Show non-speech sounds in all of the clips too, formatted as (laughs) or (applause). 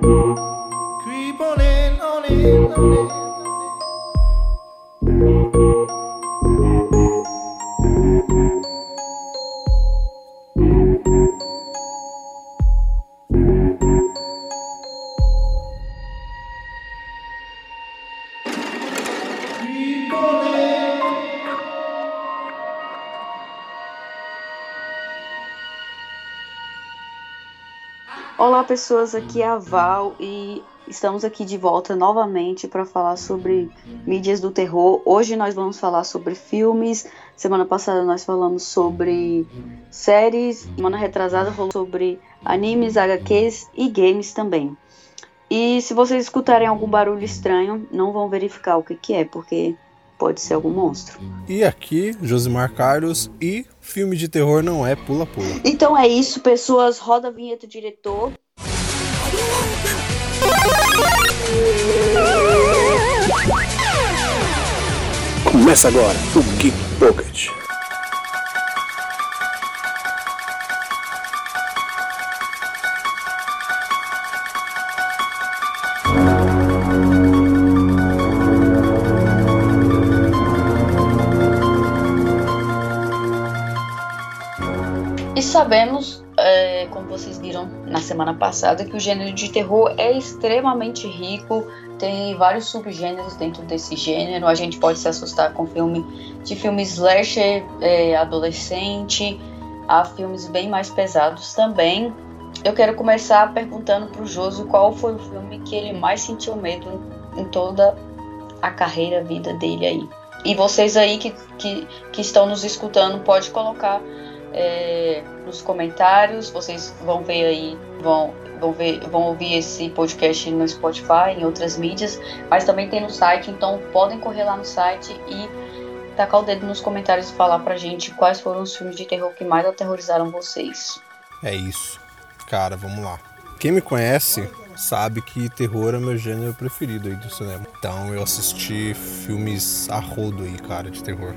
Creep on in, on in, on in. Pessoas, aqui é a Val e estamos aqui de volta novamente para falar sobre mídias do terror. Hoje nós vamos falar sobre filmes. Semana passada nós falamos sobre séries. Semana retrasada falou sobre animes, HQs e games também. E se vocês escutarem algum barulho estranho, não vão verificar o que, que é, porque pode ser algum monstro. E aqui, Josimar Carlos e filme de terror não é pula-pula. Então é isso, pessoas. Roda a vinheta, diretor. Começa agora o Geek Pocket. E sabemos, vocês viram na semana passada, que o gênero de terror é extremamente rico, tem vários subgêneros dentro desse gênero. A gente pode se assustar com filme de filme slasher é, adolescente, há filmes bem mais pesados também. Eu quero começar perguntando para o Joso qual foi o filme que ele mais sentiu medo em toda a carreira, vida dele aí. E vocês aí que, que, que estão nos escutando, pode colocar é, nos comentários. Vocês vão ver aí, vão, vão, ver, vão ouvir esse podcast no Spotify, em outras mídias, mas também tem no site, então podem correr lá no site e tacar o dedo nos comentários e falar pra gente quais foram os filmes de terror que mais aterrorizaram vocês. É isso. Cara, vamos lá. Quem me conhece sabe que terror é meu gênero preferido aí do cinema. Então eu assisti filmes a rodo aí, cara, de terror.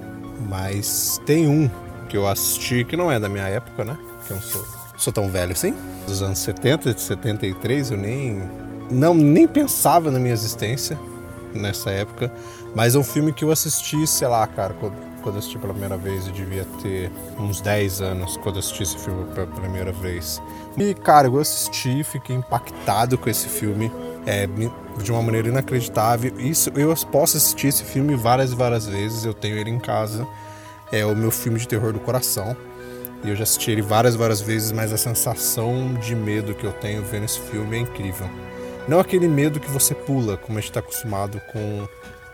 Mas tem um que eu assisti que não é da minha época, né? Que eu não sou, sou tão velho assim. Dos anos 70, de 73, eu nem não nem pensava na minha existência nessa época, mas é um filme que eu assisti, sei lá, cara, quando, quando eu assisti pela primeira vez, eu devia ter uns 10 anos quando eu assisti esse filme pela primeira vez. E, cara, eu assisti, fiquei impactado com esse filme. É, de uma maneira inacreditável. Isso, eu posso assistir esse filme várias e várias vezes. Eu tenho ele em casa. É o meu filme de terror do coração. E eu já assisti ele várias várias vezes, mas a sensação de medo que eu tenho vendo esse filme é incrível. Não aquele medo que você pula, como a gente está acostumado com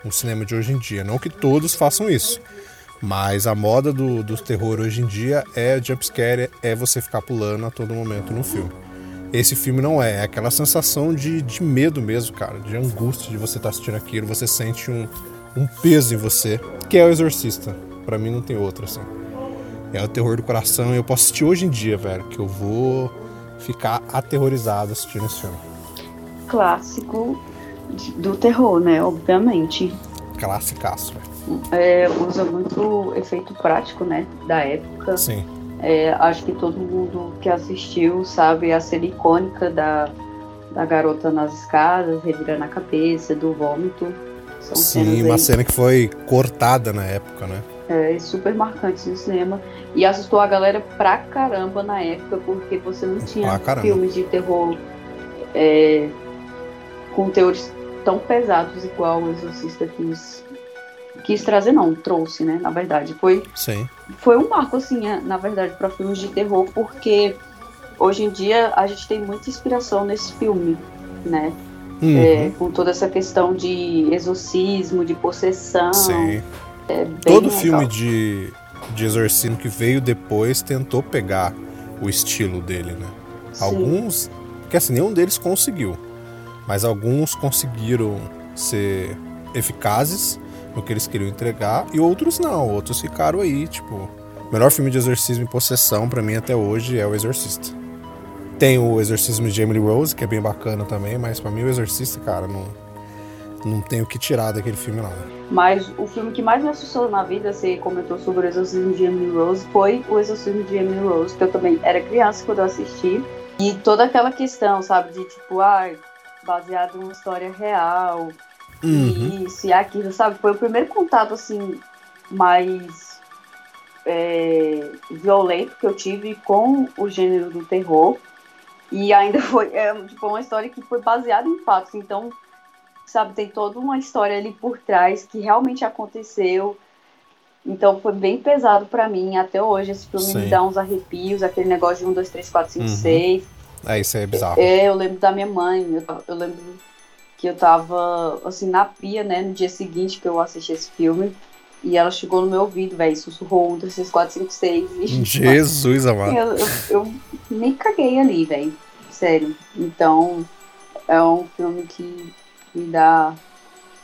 o cinema de hoje em dia. Não que todos façam isso. Mas a moda do, do terror hoje em dia é jumpscare, é você ficar pulando a todo momento no filme. Esse filme não é, é aquela sensação de, de medo mesmo, cara, de angústia de você estar tá assistindo aquilo, você sente um, um peso em você, que é o Exorcista. Para mim não tem outro, assim. É o terror do coração e eu posso assistir hoje em dia, velho, que eu vou ficar aterrorizado assistindo esse filme. Clássico do terror, né? Obviamente. Classicaço, velho. É, usa muito efeito prático, né? Da época. Sim. É, acho que todo mundo que assistiu sabe a cena icônica da, da garota nas escadas, revirando a cabeça, do vômito. São Sim, uma aí. cena que foi cortada na época, né? É, super marcante no cinema. E assustou a galera pra caramba na época, porque você não tinha filmes de terror é, com teores tão pesados igual o Exorcista quis, quis trazer, não, trouxe, né? Na verdade. Foi, Sim. foi um marco, assim, é, na verdade, para filmes de terror, porque hoje em dia a gente tem muita inspiração nesse filme, né? Uhum. É, com toda essa questão de exorcismo, de possessão. Sim. É Todo legal. filme de, de exorcismo que veio depois tentou pegar o estilo dele, né? Sim. Alguns, que assim, nenhum deles conseguiu, mas alguns conseguiram ser eficazes no que eles queriam entregar e outros não, outros ficaram aí, tipo, o melhor filme de exorcismo e possessão para mim até hoje é o Exorcista. Tem o Exorcismo de Emily Rose, que é bem bacana também, mas para mim o Exorcista, cara, não não tem o que tirar daquele filme lá. Mas o filme que mais me assustou na vida, você comentou sobre o Exorcismo de Emily Rose, foi o Exorcismo de Emily Rose, que eu também era criança quando eu assisti. E toda aquela questão, sabe, de tipo, ah, baseado numa história real. Uhum. Isso e aquilo, sabe? Foi o primeiro contato, assim, mais é, violento que eu tive com o gênero do terror. E ainda (laughs) foi é, tipo, uma história que foi baseada em fatos. Então, sabe, tem toda uma história ali por trás que realmente aconteceu. Então foi bem pesado pra mim até hoje. Esse filme Sim. me dá uns arrepios, aquele negócio de 1, 2, 3, 4, 5, Uhum. 6. É, isso aí é bizarro. É, eu lembro da minha mãe, eu, eu lembro que eu tava, assim, na pia, né, no dia seguinte que eu assisti esse filme, e ela chegou no meu ouvido, velho, sussurrou 1, 2, 3, 4, 5, 6, e (laughs) Jesus amado. eu, eu, eu me caguei ali, velho, sério. Então, é um filme que me dá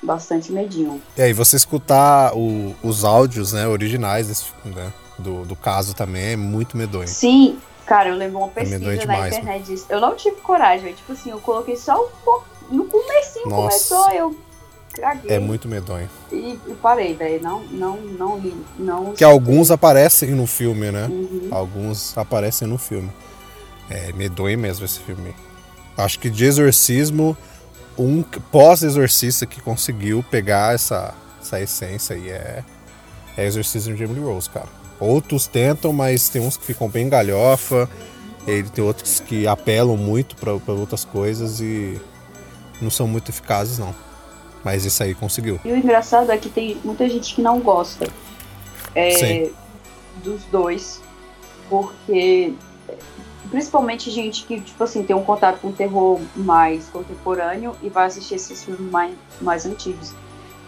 bastante medinho. E aí, você escutar o- os áudios, né, originais desse, né, do, do caso também é muito medonho. Sim, cara, eu lembro uma pesquisa medonho na demais, internet disso. Eu não tive coragem, velho, tipo assim, eu coloquei só um pouco, no comecinho Nossa. começou, eu caguei. É muito medonho. E, e parei, velho. Não, não, não li. Não Que alguns aparecem no filme, né? Uhum. Alguns aparecem no filme. É medonho mesmo esse filme. Acho que de exorcismo, um pós-exorcista que conseguiu pegar essa, essa essência aí é, é Exorcismo de Emily Rose, cara. Outros tentam, mas tem uns que ficam bem galhofa. Ele tem outros que apelam muito para outras coisas e não são muito eficazes, não. Mas esse aí conseguiu. E o engraçado é que tem muita gente que não gosta é, dos dois. Porque. Principalmente gente que, tipo assim, tem um contato com terror mais contemporâneo e vai assistir esses filmes mais, mais antigos.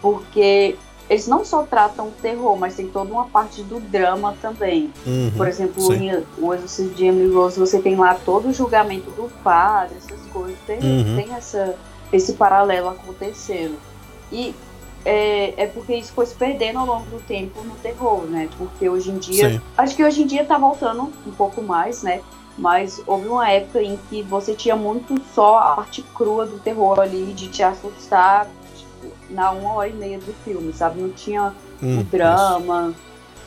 Porque eles não só tratam o terror, mas tem toda uma parte do drama também. Uhum, Por exemplo, em O Exorcismo de Emily Rose, você tem lá todo o julgamento do padre, essas coisas. Tem, Uhum. tem essa, esse paralelo acontecendo. E é, é porque isso foi se perdendo ao longo do tempo no terror, né? Porque hoje em dia. Sim. Acho que hoje em dia tá voltando um pouco mais, né? Mas houve uma época em que você tinha muito só a parte crua do terror ali, de te assustar tipo, na uma hora e meia do filme, sabe? Não tinha Hum, o drama.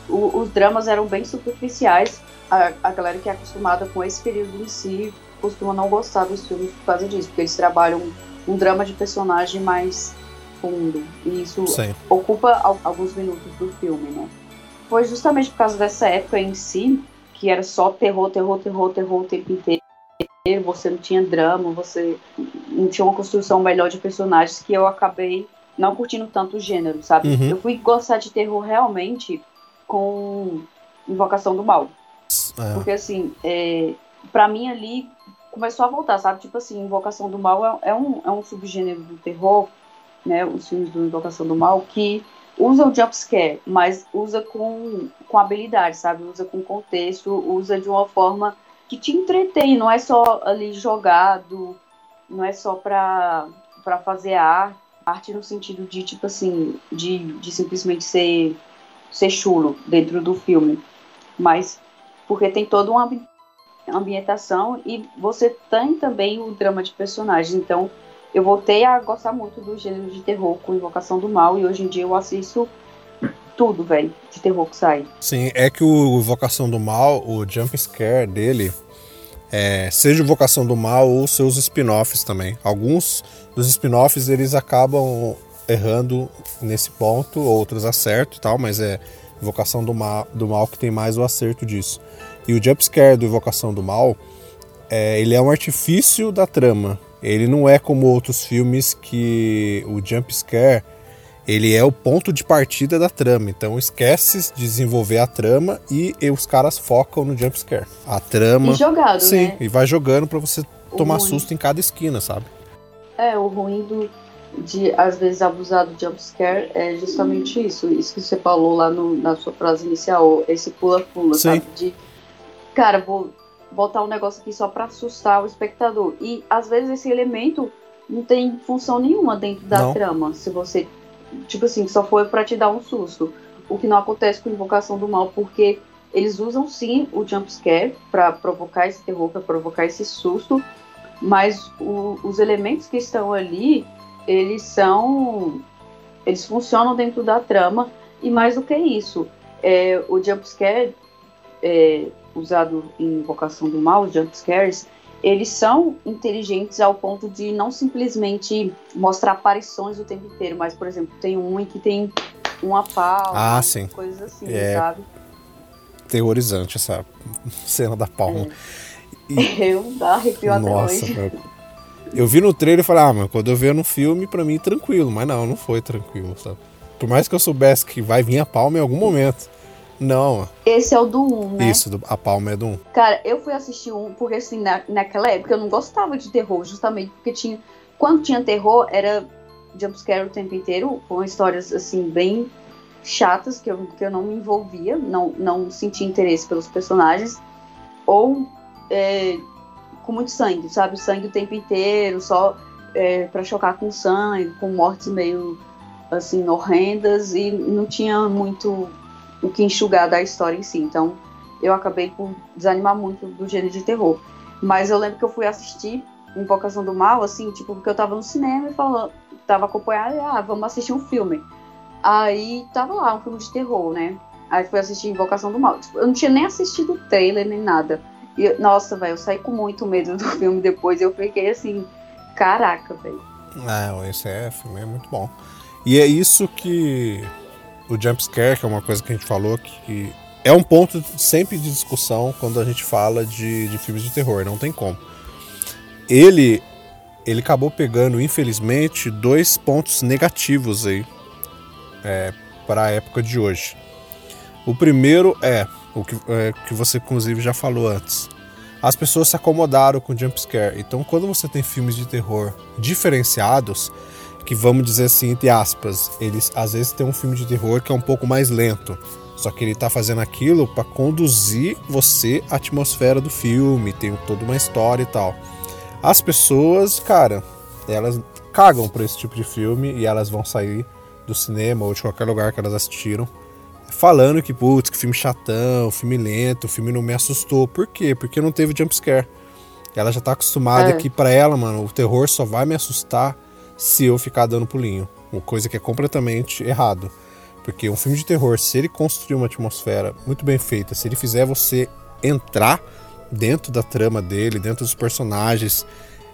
O- os dramas eram bem superficiais. A, a galera que é acostumada com esse período em si costuma não gostar dos filmes por causa disso, porque eles trabalham um drama de personagem mais fundo. E isso. Sim. ocupa al- alguns minutos do filme, né? Foi justamente por causa dessa época em si, que era só terror, terror, terror, terror o tempo inteiro. Você não tinha drama, você não tinha uma construção melhor de personagens que eu acabei não curtindo tanto o gênero, sabe? Uhum. Eu fui gostar de terror realmente com Invocação do Mal. É. Porque assim, é, pra mim ali começou a voltar, sabe? Tipo assim, Invocação do Mal é, é um, é um subgênero do terror, né? Os filmes do Invocação do Mal, que usa o jumpscare, mas usa com, com habilidade, sabe? Usa com contexto, usa de uma forma que te entretém, não é só ali jogado, não é só pra, pra fazer arte, arte no sentido de, tipo assim, de, de simplesmente ser, ser chulo dentro do filme, mas porque tem toda uma ambi- ambientação e você tem também o drama de personagens. Então, eu voltei a gostar muito do gênero de terror com Invocação do Mal e hoje em dia eu assisto tudo, velho, de terror que sai. Sim, é que o Invocação do Mal, o jump scare dele, é, seja Invocação do Mal ou seus spin-offs também. Alguns dos spin-offs eles acabam errando nesse ponto, outros acertam e tal, mas é Invocação do Mal, do Mal que tem mais o acerto disso. E o jump scare do Invocação do Mal, é, ele é um artifício da trama. Ele não é como outros filmes que o jump scare ele é o ponto de partida da trama. Então esquece de desenvolver a trama e, e os caras focam no jump scare. A trama. E jogado, Sim, né? e vai jogando pra você O tomar ruim. susto em cada esquina, sabe? É, o ruim do, de às vezes abusar do jumpscare é justamente isso. Isso que você falou lá no- na sua frase inicial, esse pula-pula, sabe? De, cara, vou botar um negócio aqui só pra assustar o espectador. E às vezes esse elemento não tem função nenhuma dentro da Não. trama. Se você, tipo assim, só foi pra te dar um susto. O que não acontece com Invocação do Mal, porque eles usam sim o jumpscare pra provocar esse terror, pra provocar esse susto, mas o- os elementos que estão ali, eles são. Eles funcionam dentro da trama, e mais do que isso, é, o jumpscare é, usado em Invocação do Mal, os jumpscares, eles são inteligentes ao ponto de não simplesmente mostrar aparições o tempo inteiro, mas, por exemplo, tem um em que tem uma palma, Ah, sim. coisas assim, É. sabe? Terrorizante essa cena da palma. (laughs) Eu dá arrepio até Nossa, hoje. meu. Eu vi no trailer e falei, ah, mas quando eu ver no filme, pra mim, tranquilo. Mas não, não foi tranquilo, sabe? Por mais que eu soubesse que vai vir a palma em algum momento. Não, Esse é o do 1, né? isso, a palma é do 1. Cara, eu fui assistir um, porque assim, na, naquela época eu não gostava de terror, justamente porque tinha. Quando tinha terror, era jumpscare o tempo inteiro, com histórias assim, bem chatas, que eu, que eu não me envolvia, não, não sentia interesse pelos personagens, ou é, com muito sangue, sabe? Sangue o tempo inteiro, só é, para chocar com sangue, com mortes meio assim, horrendas, e não tinha muito o que enxugar da história em si. Então, eu acabei por desanimar muito do gênero de terror. Mas eu lembro que eu fui assistir Invocação do Mal, assim, tipo, porque eu tava no cinema e falando, tava acompanhada, ah, vamos assistir um filme. Aí tava lá, um filme de terror, né? Aí fui assistir Invocação do Mal. Tipo, eu não tinha nem assistido o trailer nem nada. E, nossa, velho, eu saí com muito medo do (laughs) filme depois. Eu fiquei assim, caraca, velho. É, esse é, filme é muito bom. E é isso que o jumpscare, que é uma coisa que a gente falou, que é um ponto sempre de discussão quando a gente fala de, de filmes de terror, não tem como. Ele, ele acabou pegando, infelizmente, dois pontos negativos aí é, para a época de hoje. O primeiro é o que, é, que você inclusive já falou antes. As pessoas se acomodaram com jumpscare. Então, quando você tem filmes de terror diferenciados, que vamos dizer assim, entre aspas, eles às vezes tem um filme de terror que é um pouco mais lento. Só que ele tá fazendo aquilo para conduzir você à atmosfera do filme, tem toda uma história e tal. As pessoas, cara, elas cagam por esse tipo de filme e elas vão sair do cinema ou de qualquer lugar que elas assistiram falando que, putz, que filme chatão, filme lento, o filme não me assustou. Por quê? Porque não teve jumpscare. Ela já tá acostumada É. que pra ela, mano, o terror só vai me assustar se eu ficar dando pulinho. Uma coisa que é completamente errado. Porque um filme de terror, se ele construir uma atmosfera muito bem feita, se ele fizer você entrar dentro da trama dele, dentro dos personagens,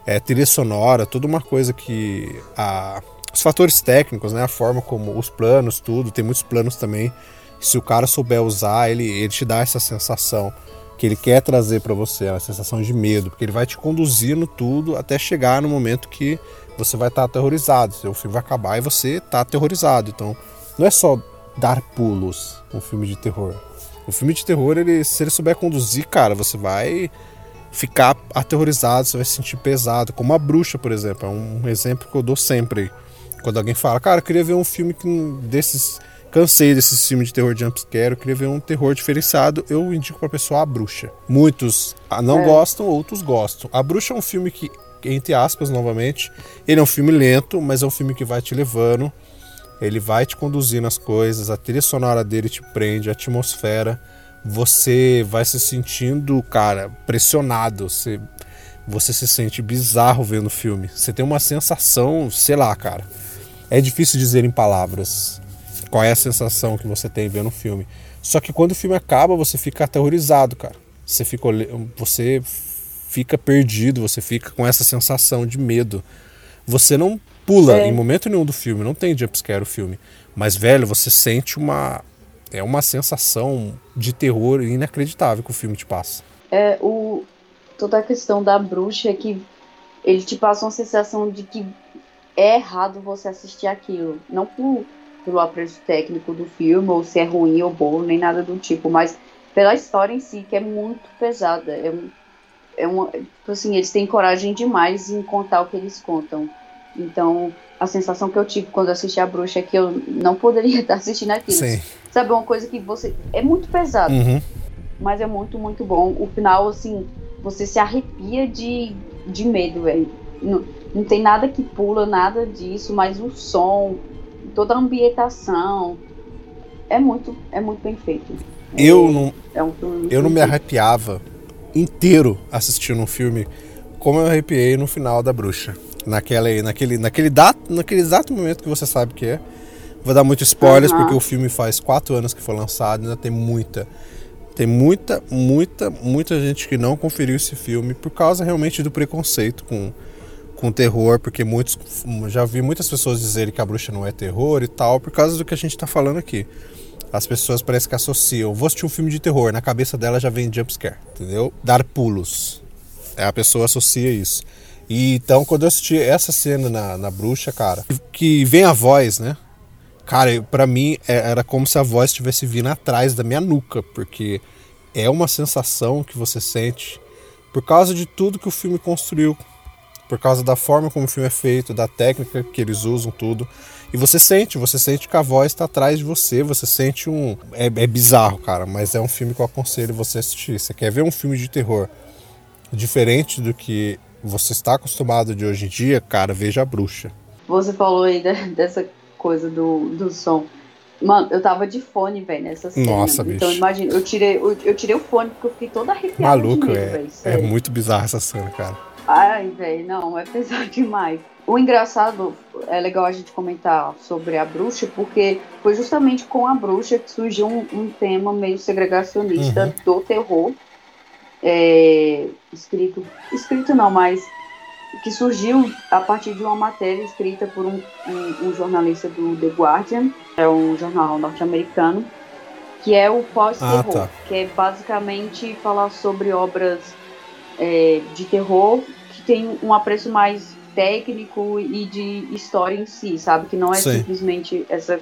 é, trilha sonora, toda uma coisa que a, os fatores técnicos, né, a forma como os planos, tudo, tem muitos planos também. Se o cara souber usar, ele, ele te dá essa sensação que ele quer trazer pra você, a sensação de medo, porque ele vai te conduzir no tudo até chegar no momento que você vai estar aterrorizado. O filme vai acabar e você tá aterrorizado. Então, não é só dar pulos um filme de terror. O filme de terror, ele, se ele souber conduzir, cara, você vai ficar aterrorizado, você vai se sentir pesado. Como a bruxa, por exemplo, é um exemplo que eu dou sempre. Quando alguém fala, cara, eu queria ver um filme desses. Cansei desses filmes de terror jumpscare, eu queria ver um terror diferenciado. Eu indico pra pessoa a bruxa. Muitos ah, não É. gostam, outros gostam. A bruxa é um filme que, entre aspas, novamente, ele é um filme lento, mas é um filme que vai te levando. Ele vai te conduzindo as coisas, a trilha sonora dele te prende, a atmosfera. Você vai se sentindo, cara, pressionado. Você, você se sente bizarro vendo o filme. Você tem uma sensação, sei lá, cara. É difícil dizer em palavras qual é a sensação que você tem vendo o filme. Só que quando o filme acaba, você fica aterrorizado, cara. Você fica, você fica perdido, você fica com essa sensação de medo. Você não pula É. em momento nenhum do filme, não tem jumpscare o filme. Mas, velho, você sente uma. É uma sensação de terror inacreditável que o filme te passa. É, o, toda a questão da bruxa é que ele te passa uma sensação de que é errado você assistir aquilo. Não por, pelo apreço técnico do filme, ou se é ruim ou bom, nem nada do tipo, mas pela história em si, que é muito pesada. É, um- é uma, tipo assim, eles têm coragem demais em contar o que eles contam. Então, a sensação que eu tive quando assisti a bruxa é que eu não poderia (laughs) estar assistindo aquilo. Sim. Sabe, uma coisa que você. É muito pesado Uhum. mas é muito, muito bom. O final, assim, você se arrepia de, de medo, velho. Não, não tem nada que pula, nada disso, mas o som, toda a ambientação, é muito, é muito bem feito. Eu não, É um eu não me arrepiava inteiro assistindo um filme como eu arrepiei no final da bruxa. Naquela, naquele, naquele, dato, naquele exato momento que você sabe que é. Vou dar muito spoilers, Aham. porque o filme faz quatro anos que foi lançado, ainda tem muita. Tem muita, muita, muita gente que não conferiu esse filme por causa realmente do preconceito com, com terror, porque muitos já vi muitas pessoas dizerem que a bruxa não é terror e tal, por causa do que a gente tá falando aqui. As pessoas parecem que associam, vou assistir um filme de terror, na cabeça dela já vem jumpscare, entendeu? Dar pulos. É, a pessoa associa isso. E então, quando eu assisti essa cena na, na bruxa, cara, que vem a voz, né? Cara, para mim é, era como se a voz estivesse vindo atrás da minha nuca, porque é uma sensação que você sente por causa de tudo que o filme construiu, por causa da forma como o filme é feito, da técnica que eles usam, tudo. E você sente, você sente que a voz está atrás de você, você sente um. É, é bizarro, cara, mas é um filme que eu aconselho você assistir. Você quer ver um filme de terror diferente do que você está acostumado de hoje em dia, cara, veja a bruxa. Você falou aí dessa coisa do, do som. Mano, eu tava de fone, velho, nessa cena. Nossa, então, bicho. imagina, eu tirei, eu, eu, tirei o fone porque eu fiquei toda arrepiada. Maluco, de medo, é, véio, é muito bizarra essa cena, cara. Ai, velho, não, é pesado (laughs) demais. O engraçado, é legal a gente comentar sobre a bruxa, porque foi justamente com a bruxa que surgiu um, um tema meio segregacionista Uhum. do terror. É, escrito, escrito não, mas que surgiu a partir de uma matéria escrita por um, um, um jornalista do The Guardian, é um jornal norte-americano, que é o pós-terror, Ah, tá. que é basicamente falar sobre obras é, de terror que tem um apreço mais técnico e de história em si, sabe? Que não é Sim. simplesmente essa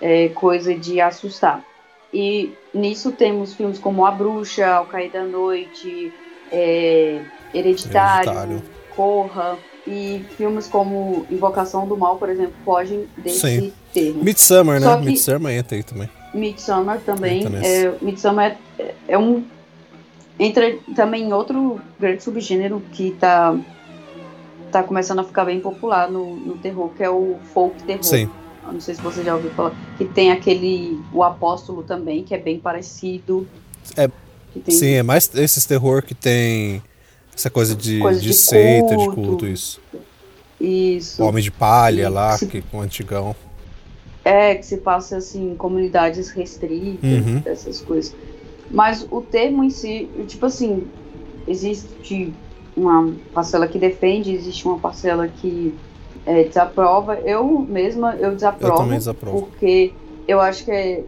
é, coisa de assustar. E nisso temos filmes como A Bruxa, Ao Cair da Noite, é, Hereditário, Hereditário. Corra, e filmes como Invocação do Mal, por exemplo, fogem desse Sim. termo. Midsummer, né? Midsummer entra aí também. Midsommar também. É, Midsommar é, é um. Entra também outro grande subgênero que tá, tá começando a ficar bem popular no, no terror, que é o folk terror. Sim. Eu Não sei se você já ouviu falar. Que tem aquele. O Apóstolo também, que é bem parecido. É, tem- Sim, é mais esses terror que tem essa coisa de, Coisa de, de seita, de culto. culto, isso. Isso. O Homem de Palha lá, Sim. que com o antigão. É, que se passa assim, em comunidades restritas, Uhum. essas coisas. Mas o termo em si, tipo assim, existe uma parcela que defende, existe uma parcela que é, desaprova. Eu mesma, eu desaprovo. Eu também desaprovo. Porque eu acho que é,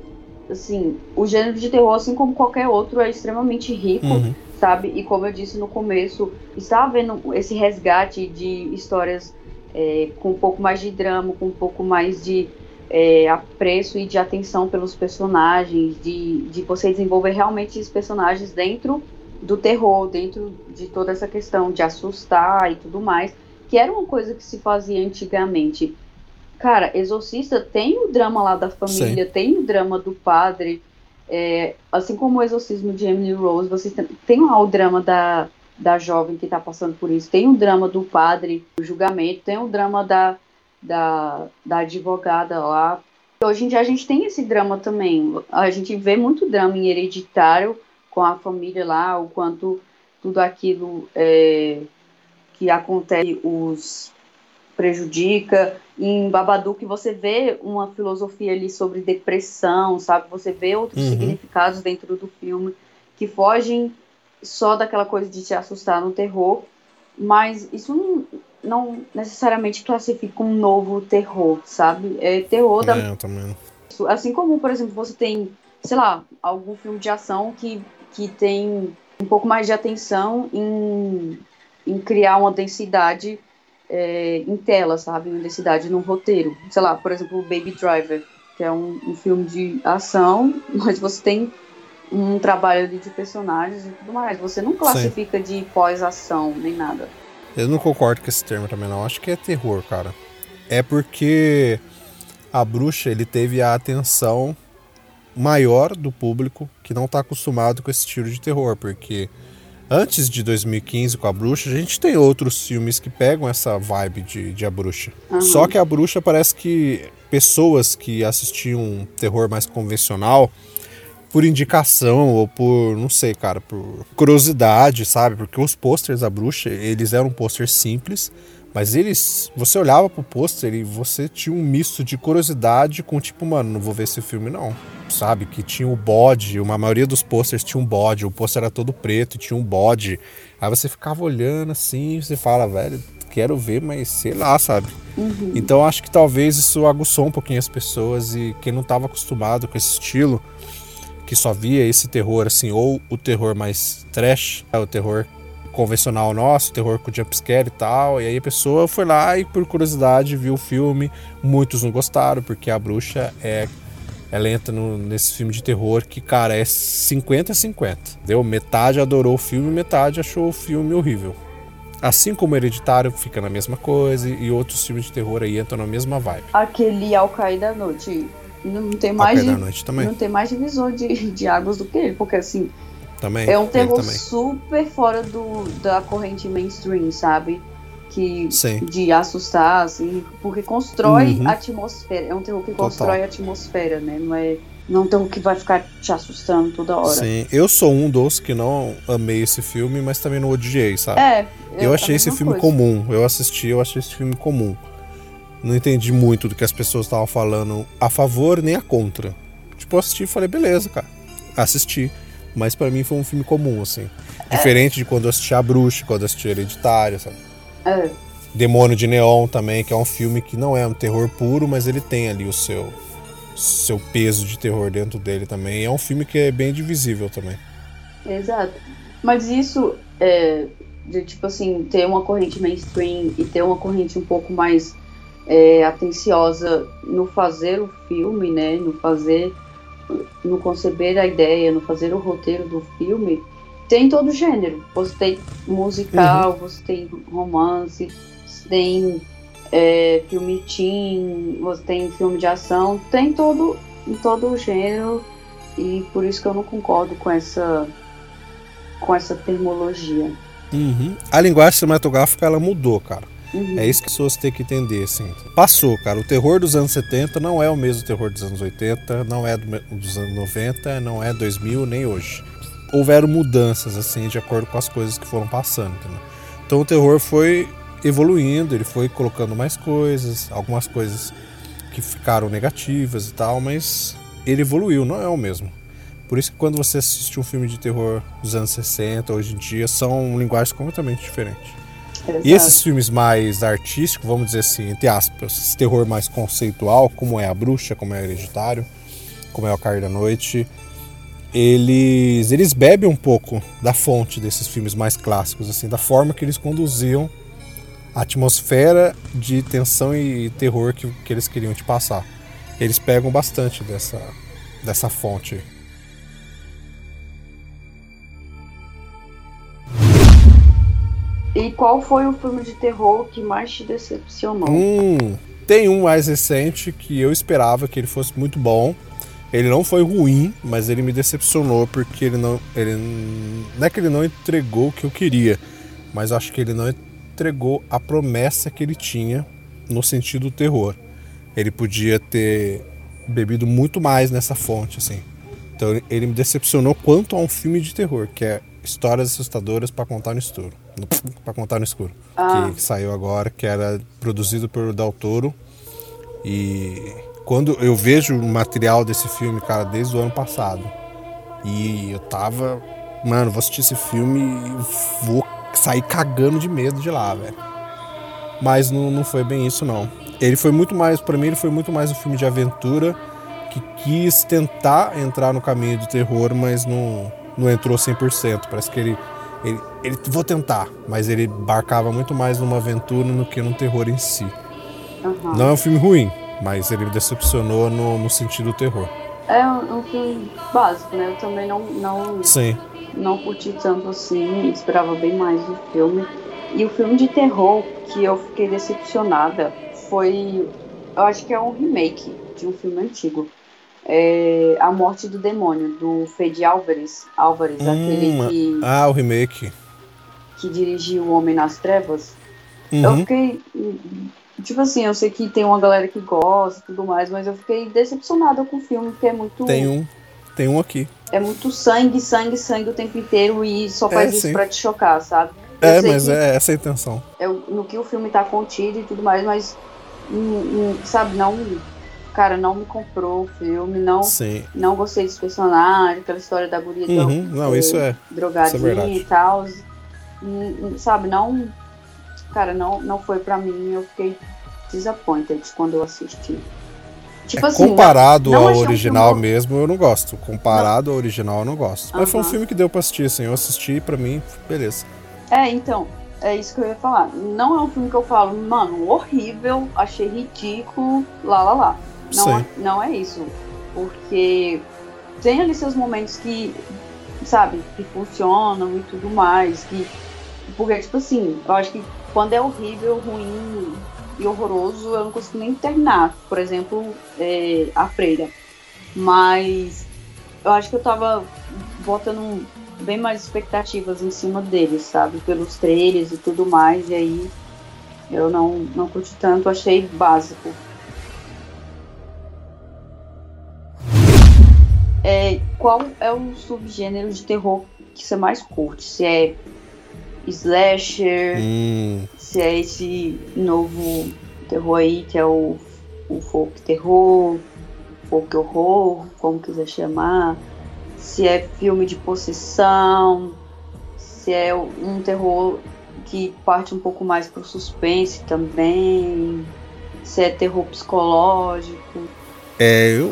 assim, o gênero de terror, assim como qualquer outro, é extremamente rico Uhum. sabe? E como eu disse no começo, está havendo esse resgate de histórias é, com um pouco mais de drama, com um pouco mais de é, apreço e de atenção pelos personagens, de, de você desenvolver realmente esses personagens dentro do terror, dentro de toda essa questão de assustar e tudo mais, que era uma coisa que se fazia antigamente. Cara, Exorcista tem o drama lá da família, tem o drama do padre, é, assim como o exorcismo de Emily Rose, você tem, tem lá o drama da, da jovem que está passando por isso, tem o drama do padre, o julgamento, tem o drama da, da, da advogada lá. Hoje em dia a gente tem esse drama também. A gente vê muito drama em hereditário com a família lá, o quanto tudo aquilo é, que acontece os prejudica. Em Babadook você vê uma filosofia ali sobre depressão, sabe? Você vê outros Uhum. significados dentro do filme que fogem só daquela coisa de te assustar no terror, mas isso não, não necessariamente classifica um novo terror, sabe? É terror da É, eu também. Assim como, por exemplo, você tem, sei lá, algum filme de ação que, que tem um pouco mais de atenção em, em criar uma densidade é, em tela, sabe? Uma densidade no roteiro. Sei lá, por exemplo, Baby Driver, que é um, um filme de ação, (laughs) mas você tem um trabalho ali de personagens e tudo mais. Você não classifica de pós-ação nem nada. Eu não concordo com esse termo também, não. Acho que é terror, cara. É porque a bruxa ele teve a atenção maior do público que não tá acostumado com esse estilo de terror, porque antes de 2015 com a bruxa, a gente tem outros filmes que pegam essa vibe de, de a bruxa. Aham. Só que a bruxa parece que pessoas que assistiam um terror mais convencional por indicação ou por, não sei, cara, por curiosidade, sabe? Porque os posters da bruxa, eles eram posters simples, mas eles, você olhava pro pôster e você tinha um misto de curiosidade com tipo, mano, não vou ver esse filme não. sabe? Que tinha o bode, uma maioria dos posters tinha um bode, o pôster era todo preto, tinha um bode. Aí você ficava olhando assim, você fala, velho, quero ver, mas sei lá, sabe? Uhum. Então acho que talvez isso aguçou um pouquinho as pessoas e quem não estava acostumado com esse estilo, que só via esse terror assim, ou o terror mais trash, né, o terror convencional nosso, terror com jumpscare e tal, e aí a pessoa foi lá e por curiosidade viu o filme, muitos não gostaram, porque a bruxa é ela entra no, nesse filme de terror que, cara, é 50-50. Deu? Metade adorou o filme, metade achou o filme horrível. Assim como Hereditário fica na mesma coisa e outros filmes de terror aí entram na mesma vibe. Aquele Ao Cair da Noite não tem mais de, não tem mais divisor de, de águas do que ele, porque assim, Também. é um terror super fora do, da corrente mainstream, sabe? Que Sim. de assustar, assim, porque constrói Uhum. a atmosfera. É um terror que Total. constrói a atmosfera, né? Não é, não um terror que vai ficar te assustando toda hora. Sim, eu sou um dos que não amei esse filme, mas também não odiei, sabe? É, eu a achei esse filme coisa. comum. Eu assisti, eu achei esse filme comum. Não entendi muito do que as pessoas estavam falando a favor nem a contra. Tipo, eu assisti e falei, beleza, cara. Assisti. Mas pra mim foi um filme comum, assim. É. Diferente de quando eu assisti A Bruxa, quando eu assisti Hereditário, sabe? É, Demônio de Neon também, que é um filme que não é um terror puro, mas ele tem ali o seu seu peso de terror dentro dele também. É um filme que é bem divisível também. exato. Mas isso é, de tipo assim, ter uma corrente mainstream e ter uma corrente um pouco mais é, atenciosa no fazer o filme, né? No fazer, no conceber a ideia, no fazer o roteiro do filme, tem todo gênero. Você tem musical, Uhum. você tem romance, você tem é, filme teen, você tem filme de ação, tem todo, em todo o gênero e por isso que eu não concordo com essa com essa termologia. A linguagem cinematográfica ela mudou, cara. Uhum. É isso que as pessoas têm que entender, assim. Passou, cara. O terror dos anos 70 não é o mesmo terror dos anos 80, não é dos anos 90, não é 2000, nem hoje. Houveram mudanças, assim, de acordo com as coisas que foram passando? Então o terror foi evoluindo, ele foi colocando mais coisas, algumas coisas que ficaram negativas e tal, mas ele evoluiu, não é o mesmo. Por isso que quando você assiste um filme de terror dos anos 60, hoje em dia, são linguagens completamente diferentes. Exato. E esses filmes mais artísticos, vamos dizer assim, entre aspas, esse terror mais conceitual, como é A Bruxa, como é Hereditário, como é O Cair da Noite, eles, eles bebem um pouco da fonte desses filmes mais clássicos, assim, da forma que eles conduziam a atmosfera de tensão e terror que, que eles queriam te passar. Eles pegam bastante dessa, dessa fonte. Qual foi o filme de terror que mais te decepcionou? Hum, tem um mais recente que eu esperava que ele fosse muito bom. Ele não foi ruim, mas ele me decepcionou porque ele não. Ele, não é que ele não entregou o que eu queria, mas acho que ele não entregou a promessa que ele tinha no sentido do terror. Ele podia ter bebido muito mais nessa fonte, assim. Então ele- me decepcionou quanto a um filme de terror, que é Histórias Assustadoras para contar no escuro. Para contar no escuro. Ah. Que, saiu agora, que era produzido por Del Toro. E quando eu vejo o material desse filme, cara, desde o ano passado. E eu tava. Mano, vou assistir esse filme e vou sair cagando de medo de lá, velho. Mas não, não foi bem isso, não. Ele foi muito mais, pra mim, ele foi muito mais um filme de aventura que quis tentar entrar no caminho do terror, mas não, não entrou 100%. Parece que ele, ele, ele. Vou tentar, mas ele embarcava muito mais numa aventura do que num terror em si. Aham. Não é um filme ruim, mas ele me decepcionou no, no sentido do terror. É um, um filme básico, né? Eu também não, não, Sim. não curti tanto assim, esperava bem mais do filme. E o filme de terror que eu fiquei decepcionada foi. Eu acho que é um remake de um filme antigo. É A Morte do Demônio, do Fede Álvares. Álvares, aquele Hum, que, Ah, o remake. que dirigiu O Homem nas Trevas. Eu Uhum. fiquei. Tipo assim, eu sei que tem uma galera que gosta e tudo mais, mas eu fiquei decepcionada com o filme, porque é muito. Tem um. Tem um aqui. É muito sangue, sangue, sangue o tempo inteiro e só É, faz isso sim. pra te chocar, sabe? Eu É, mas é essa a intenção. é no que o filme tá contido e tudo mais, mas hum, hum, sabe, não. Cara, não me comprou o filme, não, Sim. não gostei dos personagens, aquela história da guria Uhum. Não, isso é. drogadinha isso é e tal. Hum, Sabe, não. Cara, não, não foi pra mim. Eu fiquei disappointed quando eu assisti. Tipo É, assim. comparado não ao achei um original filme- mesmo, eu não gosto. Comparado ao original, eu não gosto. Mas foi um filme que deu pra assistir, assim. Eu assisti e pra mim, beleza. É, então, é isso que eu ia falar. Não é um filme que eu falo, mano, horrível, achei ridículo, lá lá lá. Não, é, Sim. não é isso. Porque tem ali seus momentos que, sabe, que funcionam e tudo mais. Que, porque, tipo assim, eu acho que quando é horrível, ruim e horroroso, eu não consigo nem terminar. Por exemplo, é, A Freira. Mas eu acho que eu tava botando bem mais expectativas em cima deles, sabe? Pelos trailers e tudo mais. E aí eu não, não curti tanto, achei básico. É, qual é o subgênero de terror que você mais curte? Se é slasher, Hum, se é esse novo terror aí que é o, o folk terror, folk horror, como quiser chamar, se é filme de possessão, se é um terror que parte um pouco mais pro suspense também, se é terror psicológico. É, eu,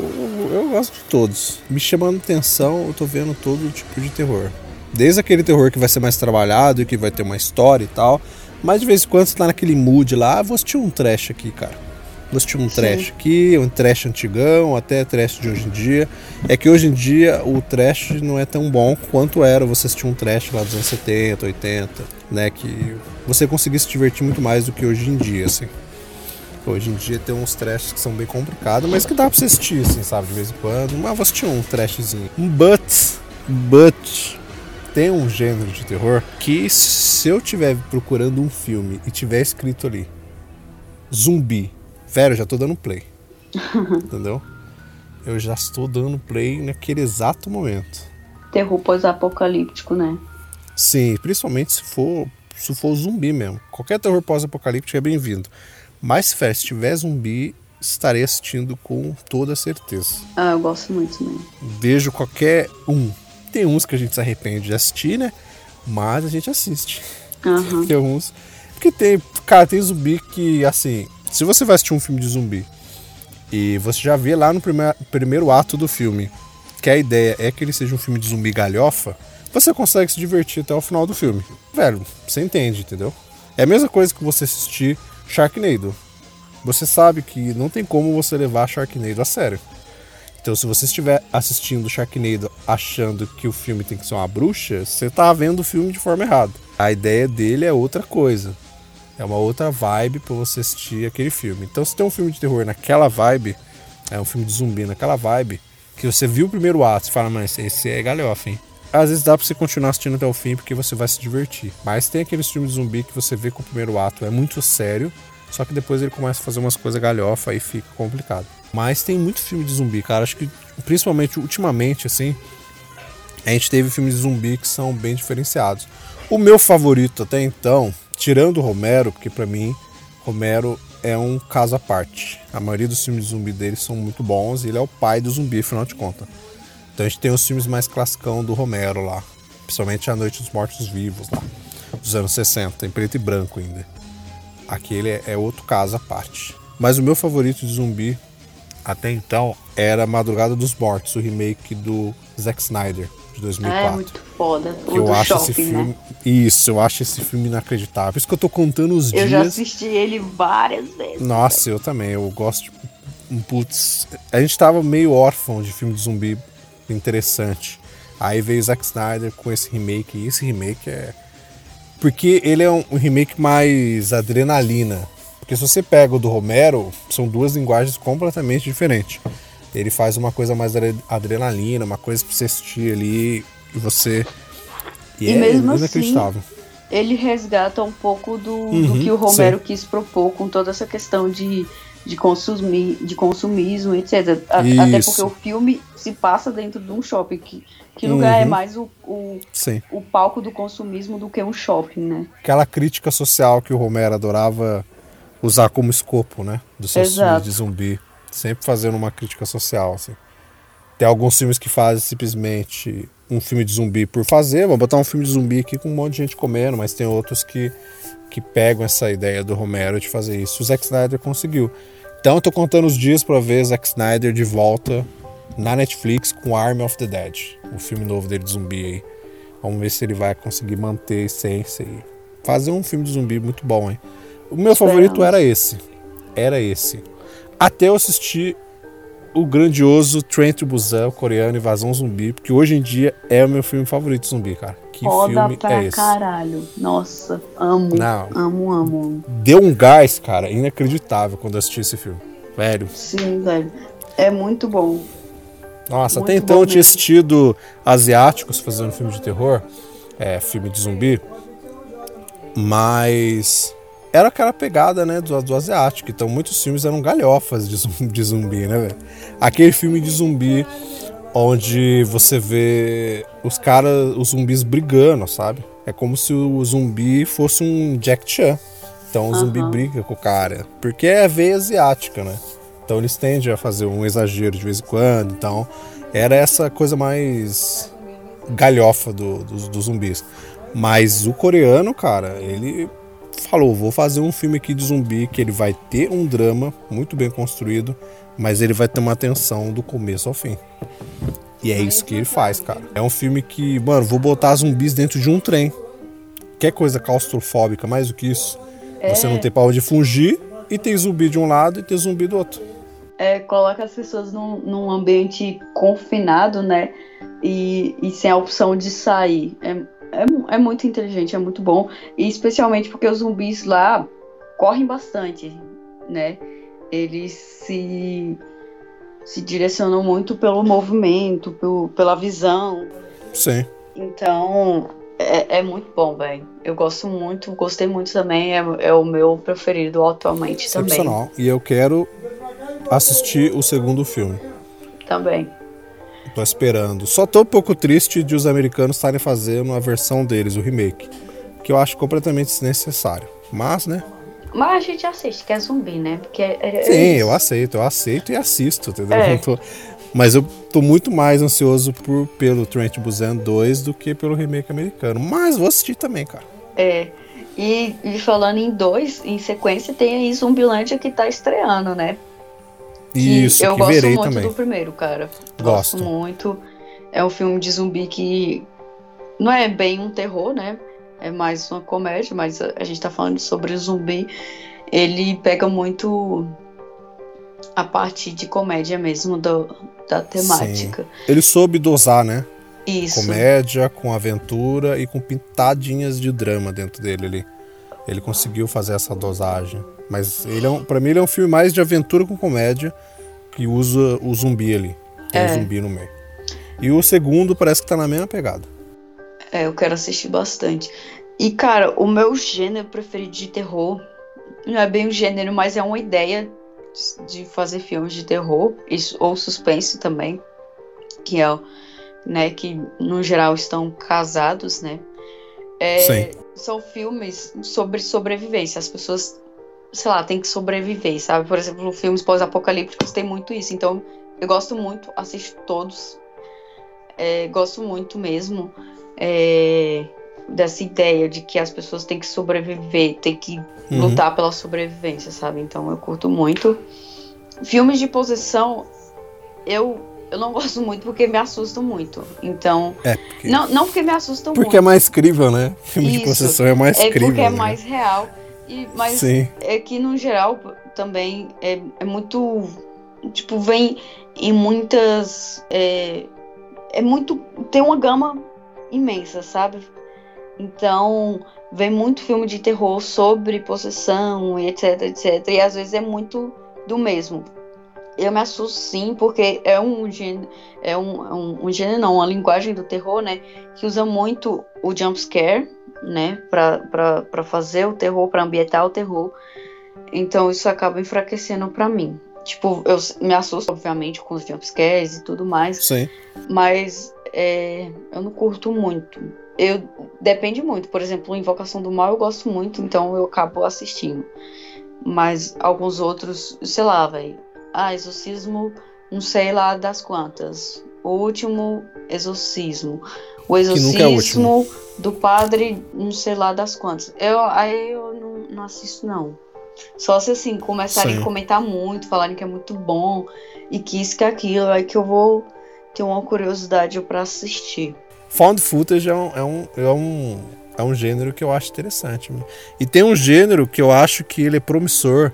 eu gosto de todos. Me chamando atenção, eu tô vendo todo tipo de terror. Desde aquele terror que vai ser mais trabalhado e que vai ter uma história e tal. Mas de vez em quando você tá naquele mood lá, ah, vou assistir um trash aqui, cara. Vou assistir um Sim. trash aqui, um trash antigão, até trash de hoje em dia. É que hoje em dia o trash não é tão bom quanto era você assistir um trash lá dos anos 70, 80, né? Que você conseguia se divertir muito mais do que hoje em dia, assim. Hoje em dia tem uns trashes que são bem complicados, mas que dá pra você assistir, assim, sabe? De vez em quando. Mas vou assistir um trashzinho. Um but, but, tem um gênero de terror que se eu tiver procurando um filme e tiver escrito ali zumbi, velho, eu já tô dando play. (laughs) Entendeu? Eu já estou dando play naquele exato momento. Terror pós-apocalíptico, né? Sim, principalmente se for, se for zumbi mesmo. Qualquer terror pós-apocalíptico é bem-vindo. Mas, se tiver zumbi, estarei assistindo com toda certeza. Ah, eu gosto muito também. Vejo qualquer um. Tem uns que a gente se arrepende de assistir, né? Mas a gente assiste. Aham. (laughs) Tem uns. Porque tem. Cara, tem zumbi que, assim. Se você vai assistir um filme de zumbi e você já vê lá no primeiro, primeiro ato do filme que a ideia é que ele seja um filme de zumbi galhofa, você consegue se divertir até o final do filme. Velho, você entende, entendeu? É a mesma coisa que você assistir Sharknado. Você sabe que não tem como você levar Sharknado a sério. Então, se você estiver assistindo Sharknado achando que o filme tem que ser uma bruxa, você tá vendo o filme de forma errada. A ideia dele é outra coisa. É uma outra vibe pra você assistir aquele filme. Então, se tem um filme de terror naquela vibe, é um filme de zumbi naquela vibe, que você viu o primeiro ato e fala, mas esse é galhofa, hein? Às vezes dá pra você continuar assistindo até o fim porque você vai se divertir. Mas tem aqueles filmes de zumbi que você vê que o primeiro ato é muito sério, só que depois ele começa a fazer umas coisas galhofa e fica complicado. Mas tem muito filme de zumbi, cara. Acho que principalmente ultimamente, assim, a gente teve filmes de zumbi que são bem diferenciados. O meu favorito até então, tirando o Romero, porque pra mim Romero é um caso à parte. A maioria dos filmes de zumbi dele são muito bons e ele é o pai do zumbi, afinal de contas. Então a gente tem os filmes mais classicão do Romero lá, principalmente A Noite dos Mortos Vivos lá, dos anos 60, em preto e branco ainda. Aquele é, é outro caso à parte. Mas o meu favorito de zumbi até então era Madrugada dos Mortos, o remake do Zack Snyder de 2004. É muito foda. O Que eu acho shopping, esse filme. né? Isso, eu acho esse filme inacreditável. Por isso que eu tô contando os Eu já dias. assisti ele várias vezes. Nossa, eu também. Eu gosto. de- um Putz. A gente tava meio órfão de filme de zumbi interessante. Aí veio o Zack Snyder com esse remake. E esse remake é. Porque ele é um um remake mais adrenalina. Porque se você pega o do Romero, são duas linguagens completamente diferentes. Ele faz uma coisa mais adre- adrenalina, uma coisa pra você assistir ali e você. E, E é mesmo assim, inacreditável. Ele resgata um pouco do, Uhum, do que o Romero quis propor com toda essa questão de, de, consumi, de consumismo, etc. A- Até porque o filme se passa dentro de um shopping. Que, que lugar é Uhum. mais o, o, o palco do consumismo do que um shopping, né? aquela crítica social que o Romero adorava usar como escopo, né? Dos seus Exato. filmes de zumbi. Sempre fazendo uma crítica social, assim. Tem alguns filmes que fazem simplesmente um filme de zumbi por fazer. Vamos botar um filme de zumbi aqui com um monte de gente comendo, mas tem outros que, que pegam essa ideia do Romero de fazer isso. O Zack Snyder conseguiu. Então eu tô contando os dias para ver Zack Snyder de volta na Netflix com Army of the Dead, o filme novo dele de zumbi aí. Vamos ver se ele vai conseguir manter a essência e fazer um filme de zumbi muito bom, hein? O meu favorito era esse. Era esse. Até eu assistir o grandioso Train to Busan, coreano Invasão Zumbi, porque hoje em dia é o meu filme favorito zumbi, cara. Que Foda filme pra é esse? caralho. Nossa, amo. Não. Amo, amo. Deu um gás, cara, inacreditável quando eu assisti esse filme. Velho. Sim, velho. É muito bom. Nossa, Muito até então eu tinha assistido asiáticos fazendo filme de terror, é, filme de zumbi, mas era aquela pegada, né, do, do asiático. Então muitos filmes eram galhofas de zumbi, de zumbi né, velho? Aquele filme de zumbi onde você vê os caras, os zumbis brigando, sabe? É como se o zumbi fosse um Jack Chan. Então o zumbi Aham. briga com o cara, porque é veia asiática, né? Então eles tendem a fazer um exagero de vez em quando. Então era essa coisa mais galhofa do- dos, dos zumbis. Mas o coreano, cara, ele falou: vou fazer um filme aqui de zumbi que ele vai ter um drama muito bem construído, mas ele vai ter uma tensão do começo ao fim. E é isso que ele faz, cara. É um filme que, mano, vou botar zumbis dentro de um trem. Quer coisa claustrofóbica mais do que isso? Você não tem pra onde fugir e tem zumbi de um lado e tem zumbi do outro. É, coloca as pessoas num, num ambiente confinado, né? E, e sem a opção de sair. É, é, é muito inteligente, é muito bom. E especialmente porque os zumbis lá correm bastante, né? Eles se, se direcionam muito pelo movimento, pelo, pela visão. Sim. Então, é, é muito bom, velho. Eu gosto muito, gostei muito também. É, é o meu preferido atualmente também. Excepcional. E eu quero assistir o segundo filme. Também. Tô esperando. Só tô um pouco triste de os americanos estarem fazendo a versão deles, o remake. Que eu acho completamente desnecessário. Mas, né? Mas a gente assiste, que é zumbi, né? Porque é, é Sim, isso. eu aceito, eu aceito e assisto, entendeu? É. Tô- Mas eu tô muito mais ansioso por, pelo Trent Busan 2 do que pelo remake americano. Mas vou assistir também, cara. É. E, e falando em dois, em sequência, tem aí Zumbilândia que tá estreando, né? Que Isso, eu que gosto verei muito também. do primeiro, cara. Gosto. Gosto muito. É um filme de zumbi que não é bem um terror, né? É mais uma comédia, mas a, gente tá falando sobre zumbi. Ele pega muito a parte de comédia mesmo do, da temática. Ele soube dosar, né? Isso. Comédia, com aventura e com pintadinhas de drama dentro dele ali. Ele conseguiu fazer essa dosagem. Mas ele é um, pra mim ele é um filme mais de aventura com comédia que usa o zumbi ali. Tem É. um zumbi no meio. E o segundo parece que tá na mesma pegada. É, eu quero assistir bastante. E, cara, o meu gênero preferido de terror não é bem um gênero, mas é uma ideia de fazer filmes de terror isso, ou suspense também, que é, o- né, que no geral estão casados, né? É, Sim. São filmes sobre sobrevivência. As pessoas, sei lá, têm que sobreviver, sabe? Por exemplo, filmes pós-apocalípticos tem muito isso. Então, eu gosto muito, assisto todos. É, gosto muito mesmo é, dessa ideia de que as pessoas têm que sobreviver, têm que Uhum. lutar pela sobrevivência, sabe? Então eu curto muito. Filmes de possessão, eu, eu não (laughs) gosto muito porque me assustam muito. Então, É, porque, não, não porque me assustam porque é muito. mais crível, né? Filme de Isso. possessão é mais É crível. porque é né? mais real. E, mas Sim. é que no geral também é, é muito. Tipo, vem em muitas. É, é muito. Tem uma gama imensa, sabe? Então, vem muito filme de terror sobre possessão e etc, etc. E às vezes é muito do mesmo. Eu me assusto sim, porque é um gênero. É um, um, um gênero, não, uma linguagem do terror, né? Que usa muito o jump scare né, para fazer o terror, para ambientar o terror. Então isso acaba enfraquecendo para mim. Tipo, eu me assusto, obviamente, com os jumpscares e tudo mais, Sim. mas é, eu não curto muito. Eu depende muito. Por exemplo, Invocação do Mal eu gosto muito, então eu acabo assistindo. Mas alguns outros, sei lá, velho. ah, exorcismo, não sei lá das quantas. O último exorcismo. O é exorcismo do padre, não sei lá das quantas. Eu, aí eu não, não assisto, não. Só se assim, começarem Sim. a comentar muito, falarem que é muito bom e que isso, que aquilo, aí que eu vou ter uma curiosidade pra assistir. Found footage é um, é um, é um, é um gênero que eu acho interessante. mano. E tem um gênero que eu acho que ele é promissor,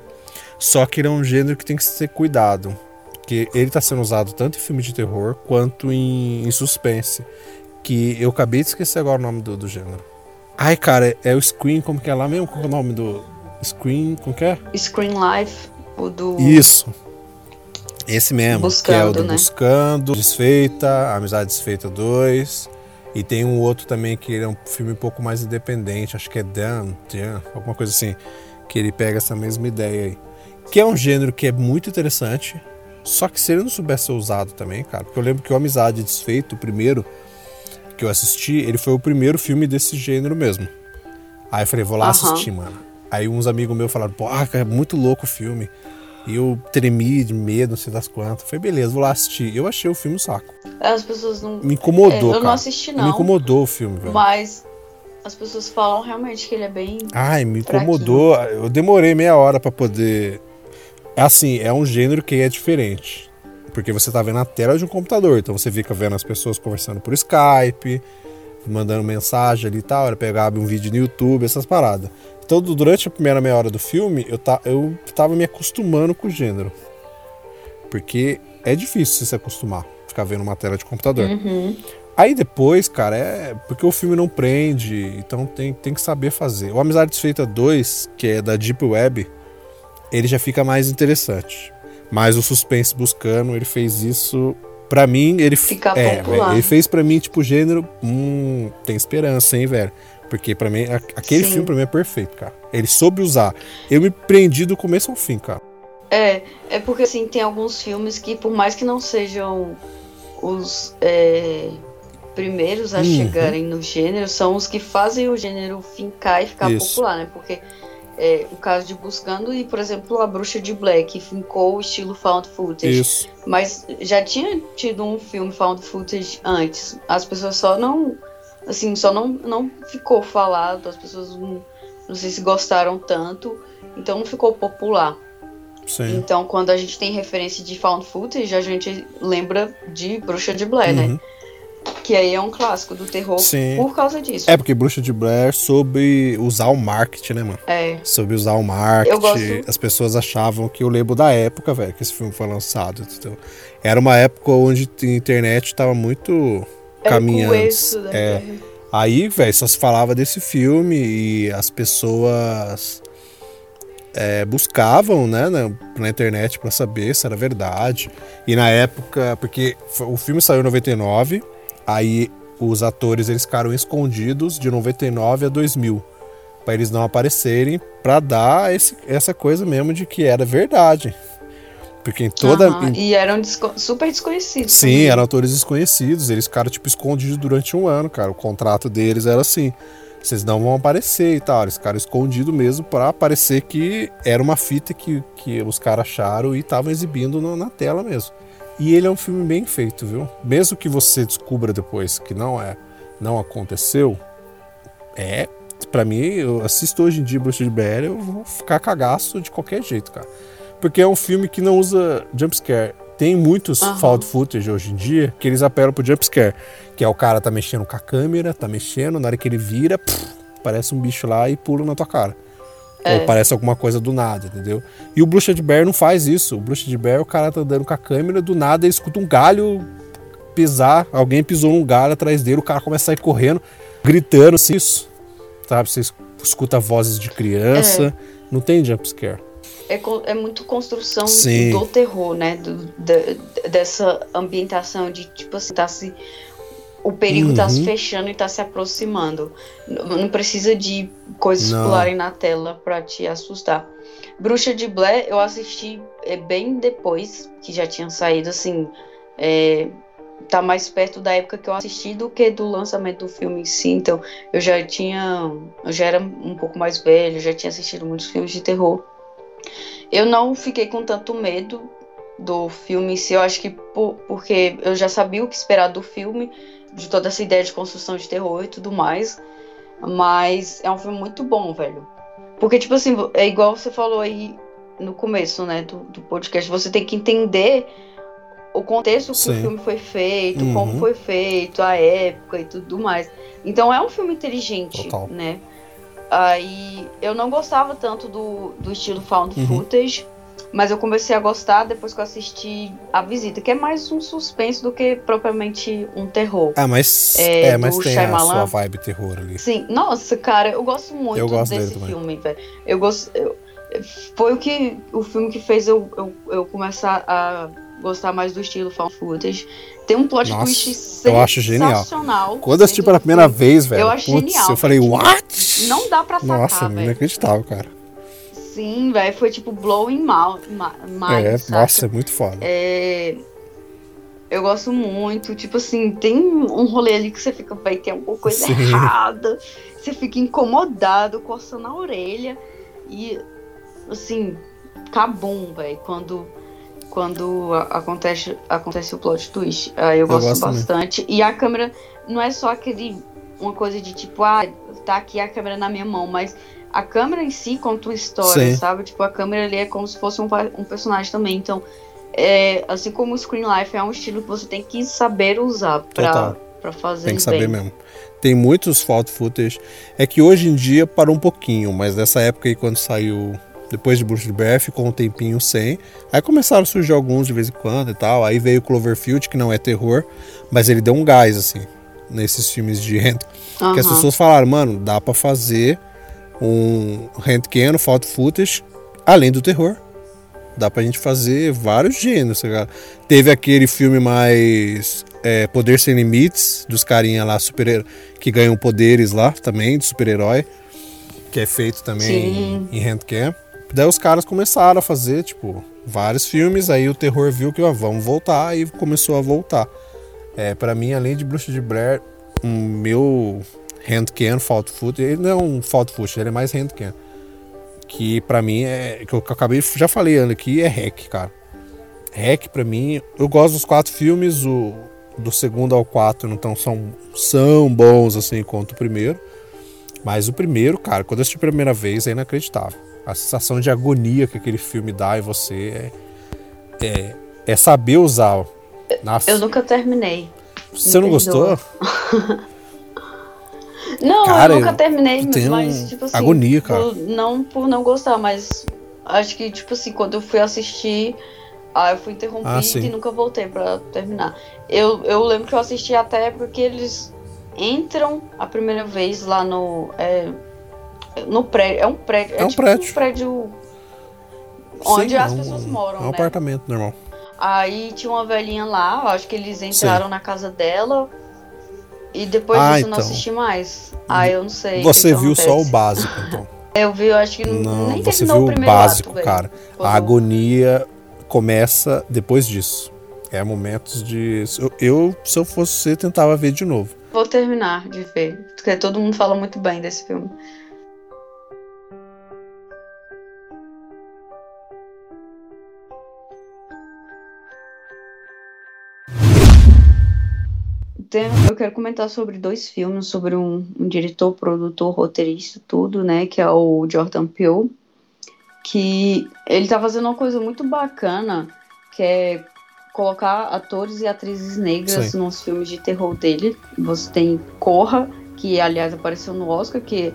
só que ele é um gênero que tem que ser cuidado. Que ele está sendo usado tanto em filme de terror quanto em, em suspense. Que eu acabei de esquecer agora o nome do, do gênero. Ai, cara, é o Screen, como que é lá mesmo? Qual é o nome do Screen? Como que é? Screen Life, o do. Isso. Esse mesmo, que é o Buscando, do né? Buscando, Desfeita, Amizade Desfeita 2. E tem um outro também que ele é um filme um pouco mais independente, acho que é Dan, Dan, alguma coisa assim, que ele pega essa mesma ideia aí. Que é um gênero que é muito interessante, só que se ele não soubesse ser usado também, cara, porque eu lembro que o Amizade Desfeito, o primeiro que eu assisti, ele foi o primeiro filme desse gênero mesmo. Aí eu falei, vou lá Aham. assistir, mano. Aí uns amigos meus falaram, pô, cara, é muito louco o filme. E eu tremi de medo, não sei das quantas. Falei, beleza, vou lá assistir. Eu achei o filme um saco. As pessoas não. Me incomodou, É, eu cara. não assisti, Me não. incomodou o filme, velho. Mas as pessoas falam realmente que ele é bem. Ai, me incomodou. Eu demorei meia hora pra poder. Assim, é um gênero que é diferente. Porque você tá vendo a tela de um computador. Então você fica vendo as pessoas conversando por Skype, mandando mensagem ali e tal. Era pegar um vídeo no YouTube, essas paradas. Então, du- durante a primeira meia hora do filme, eu, ta, eu tava me acostumando com o gênero. Porque é difícil você se acostumar, ficar vendo uma tela de computador. Uhum. Aí depois, cara, é porque o filme não prende, então tem, tem que saber fazer. O Amizade Desfeita 2, que é da Deep Web, ele já fica mais interessante. Mas o Suspense Buscando, ele fez isso. Pra mim, ele f- Fica é, popular. ele fez pra mim, tipo, gênero. Hum, tem esperança, hein, velho? Porque pra mim, aquele Sim. filme pra mim é perfeito, cara. Ele soube usar. Eu me prendi do começo ao fim, cara. É, é porque assim, tem alguns filmes que, por mais que não sejam os é, primeiros a Uhum. chegarem no gênero, são os que fazem o gênero fincar e ficar Isso. popular, né? Porque é, o caso de Buscando e, por exemplo, A Bruxa de Black, que fincou o estilo found footage. Isso. Mas já tinha tido um filme found footage antes. As pessoas só não. Assim, só não, não ficou falado, as pessoas não, não sei se gostaram tanto, então não ficou popular. Sim. Então, quando a gente tem referência de found footage, a gente lembra de Bruxa de Blair, Uhum. né? Que aí é um clássico do terror Sim. por causa disso. É porque Bruxa de Blair soube usar o marketing, né, mano? É, Soube usar o marketing. Eu gosto- As pessoas achavam que eu lembro da época, velho, que esse filme foi lançado. entendeu? Era uma época onde a internet tava muito é o caminhando. começo da É. Terra. Aí, velho, só se falava desse filme e as pessoas é, buscavam, né, na, na internet pra saber se era verdade. E na época, porque o filme saiu em 99, aí os atores eles ficaram escondidos de 99 a 2000, Pra eles não aparecerem, pra dar esse- essa coisa mesmo de que era verdade. Porque em toda em E eram desco- super desconhecidos. Sim, também. eram atores desconhecidos. Eles ficaram, tipo, escondidos durante um ano, cara. O contrato deles era assim. Vocês não vão aparecer e tal. Eles ficaram escondidos mesmo pra parecer que era uma fita que, que os caras acharam e estavam exibindo no- na tela mesmo. E ele é um filme bem feito, viu? Mesmo que você descubra depois que não é, não aconteceu, é. Pra mim, eu assisto hoje em dia Bruxa de Blair, eu vou ficar cagaço de qualquer jeito, cara. Porque é um filme que não usa jumpscare. Tem muitos Aham. found footage hoje em dia que eles apelam pro jumpscare. Que é o cara tá mexendo com a câmera, tá mexendo, na hora que ele vira, pff, parece um bicho lá e pula na tua cara. É. Ou parece alguma coisa do nada, entendeu? E o Bruxa de Bear não faz isso. O Bruxa de Bear, o cara tá andando com a câmera, do nada ele escuta um galho pisar, alguém pisou num galho atrás dele, o cara começa a sair correndo, gritando assim, isso. Sabe? Você es- escuta vozes de criança. Não tem jumpscare. É, é muito construção Sim. do terror, né? Do, da- dessa ambientação de, tipo assim, tá se. O perigo tá se Uhum. fechando e tá se aproximando. Não precisa de coisas Não. pularem na tela pra te assustar. Bruxa de Blair eu assisti é, bem depois que já tinha saído, assim. é, tá mais perto da época que eu assisti do que do lançamento do filme em si. Então, eu já tinha. Eu já era um pouco mais velho, já tinha assistido muitos filmes de terror. Eu não fiquei com tanto medo do filme em si. Eu acho que por, porque eu já sabia o que esperar do filme, de toda essa ideia de construção de terror e tudo mais. Mas é um filme muito bom, velho. Porque, tipo assim, é igual você falou aí no começo, né, do, do podcast, você tem que entender o contexto que Sim. o filme foi feito, Uhum. como foi feito, a época e tudo mais. Então é um filme inteligente, Total. né? Aí eu não gostava tanto do, do estilo found Uhum. footage, mas eu comecei a gostar depois que eu assisti A Visita, que é mais um suspense do que propriamente um terror. Ah, mas, É, é, mas tem a Shyamalan. sua vibe terror ali. Sim, nossa, cara, eu gosto muito Eu gosto desse filme, velho. Eu gosto. eu- foi o que o filme que fez eu, eu, eu começar a gostar mais do estilo found footage. Tem um plot Nossa, twist eu acho genial. sensacional. Quando eu assisti pela primeira vez, velho, Eu acho putz, genial, eu falei, what? Não dá pra sacar, Nossa, velho. inacreditável, cara. Sim, velho, foi tipo blowing mal, ma, é, saca? nossa, é muito foda. É, Eu gosto muito, tipo assim, tem um rolê ali que você fica, vai ter alguma coisa Sim. errada, você fica incomodado, coçando a orelha e assim, cabum, velho, quando quando acontece acontece o plot twist. Aí eu gosto gosto também. bastante e a câmera não é só aquele uma coisa de tipo, ah, tá aqui a câmera na minha mão, mas a câmera em si conta uma história, Sim. sabe? Tipo, a câmera ali é como se fosse um, um personagem também. Então, é, assim como o Screen Life é um estilo que você tem que saber usar pra, pra fazer Tem que bem. saber mesmo. Tem muitos fault footage. É que hoje em dia parou um pouquinho, mas nessa época aí quando saiu depois de Bruxa de Blair, ficou um tempinho sem. Aí começaram a surgir alguns de vez em quando e tal. Aí veio Cloverfield, que não é terror, mas ele deu um gás assim nesses filmes de rent. Que as pessoas falaram, mano, dá pra fazer um handcam, fault footage, além do terror. Dá pra gente fazer vários gêneros, tá? Teve aquele filme mais é, Poder Sem Limites, dos carinha lá, super que ganham poderes lá também, de super-herói, que é feito também Sim. em, em handcam. Daí os caras começaram a fazer, tipo, vários filmes, aí o terror viu que, ó, vamos voltar, e começou a voltar. É, para mim, além de Bruxa de Blair, o meu handcam, fault footage, ele não é um fault footage, ele é mais handcam. Que pra mim é. Que eu, acabei, já falei aqui, é hack, cara. Hack pra mim, eu gosto dos quatro filmes, o do segundo ao quatro não tão, são, são bons assim quanto o primeiro. Mas o primeiro, cara, quando eu assisti a primeira vez é inacreditável. A sensação de agonia que aquele filme dá em você é, é, é saber usar. Nossa, Eu nunca terminei. você não perdoa. gostou? (laughs) Não, Cara, eu nunca eu terminei, tenho mas tipo assim. agonia, cara. por- não por não gostar, mas acho que, tipo assim, quando eu fui assistir, ah, eu fui interrompida Ah, sim. e nunca voltei pra terminar. Eu, eu lembro que eu assisti até porque eles entram a primeira vez lá no. É, no prédio. É um prédio. É um tipo prédio. um prédio onde Sim, as é um- pessoas moram, É um né? apartamento normal. Aí tinha uma velhinha lá, acho que eles entraram na casa dela. E depois Ah, disso eu não então. assisti mais. Ah, eu não sei. Você que viu só o básico, então. (laughs) Eu vi, eu acho que Não, nem você viu o o primeiro básico, ato, cara. Quando- A agonia começa depois disso. É momentos de. Eu, eu, se eu fosse você, tentava ver de novo. Vou terminar de ver, porque todo mundo fala muito bem desse filme. Tem- eu quero comentar sobre dois filmes, sobre um, um diretor, produtor, roteirista, tudo, né? Que é o Jordan Peele. Que ele tá fazendo uma coisa muito bacana, que é colocar atores e atrizes negras Sim. nos filmes de terror dele. Você tem Corra, que aliás apareceu no Oscar, que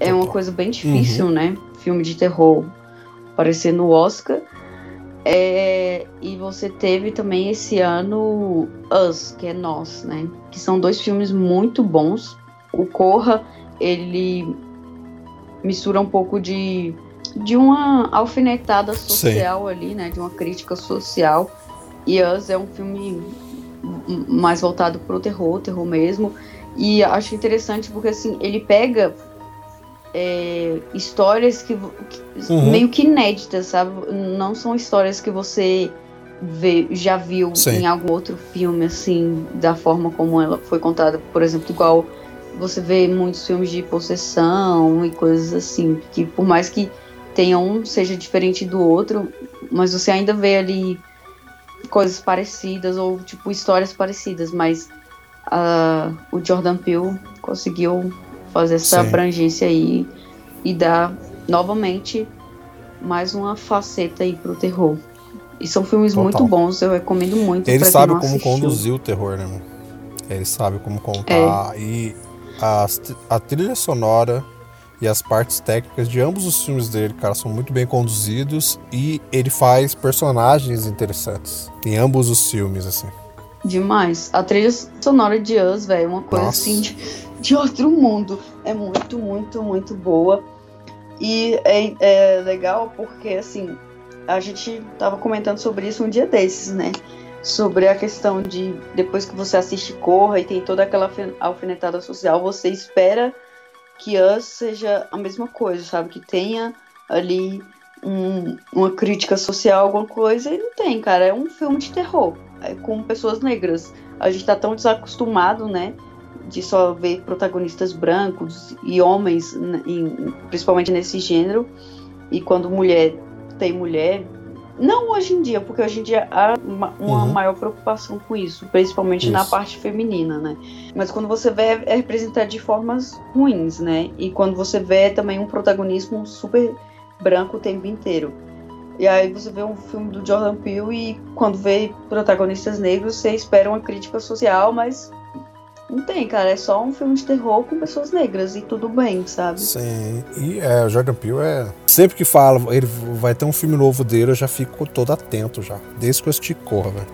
é uma coisa bem difícil, né? Filme de terror aparecer no Oscar. É, e você teve também esse ano Us, que é Nós, né? Que são dois filmes muito bons. O Corra, ele mistura um pouco de, de uma alfinetada social ali, né? De uma crítica social. E Us é um filme mais voltado pro terror, terror mesmo. E acho interessante porque assim, ele pega é, histórias que, que- Uhum. meio que inéditas, sabe? Não são histórias que você vê, já viu Sim. em algum outro filme, assim, da forma como ela foi contada. Por exemplo, igual você vê muitos filmes de possessão e coisas assim, que por mais que tenha um seja diferente do outro, mas você ainda vê ali coisas parecidas ou tipo histórias parecidas, mas uh, o Jordan Peele conseguiu fazer essa Sim. abrangência aí e dar novamente mais uma faceta aí pro terror. E são filmes Total. muito bons, eu recomendo muito. Ele sabe como assistiu. conduzir o terror, né, mano? Ele sabe como contar. E as- a trilha sonora e as partes técnicas de ambos os filmes dele, cara, são muito bem conduzidos. E ele faz personagens interessantes em ambos os filmes, assim. Demais. A trilha sonora de Us, velho, é uma coisa Nossa. assim de, de outro mundo. É muito, muito, muito boa. E é, é legal porque, assim, a gente tava comentando sobre isso um dia desses, né? Sobre a questão de depois que você assiste Corra e tem toda aquela alfinetada social, você espera que Us seja a mesma coisa, sabe? Que tenha ali um- uma crítica social, alguma coisa, e não tem, cara. É um filme de terror é, com pessoas negras. A gente tá tão desacostumado, né? De só ver protagonistas brancos e homens, em- principalmente nesse gênero. E quando mulher tem mulher. Não hoje em dia, porque hoje em dia há uma, uma Uhum. maior preocupação com isso, principalmente na Isso. parte feminina, né? Mas quando você vê, é representado de formas ruins, né? E quando você vê também um protagonismo super branco o tempo inteiro. E aí você vê um filme do Jordan Peele e quando vê protagonistas negros, você espera uma crítica social, mas não tem, cara. É só um filme de terror com pessoas negras e tudo bem, sabe? Sim. E é, o Jordan Peele é. Sempre que fala, ele vai ter um filme novo dele, eu já fico todo atento já. Desde que eu assisti Corra, velho.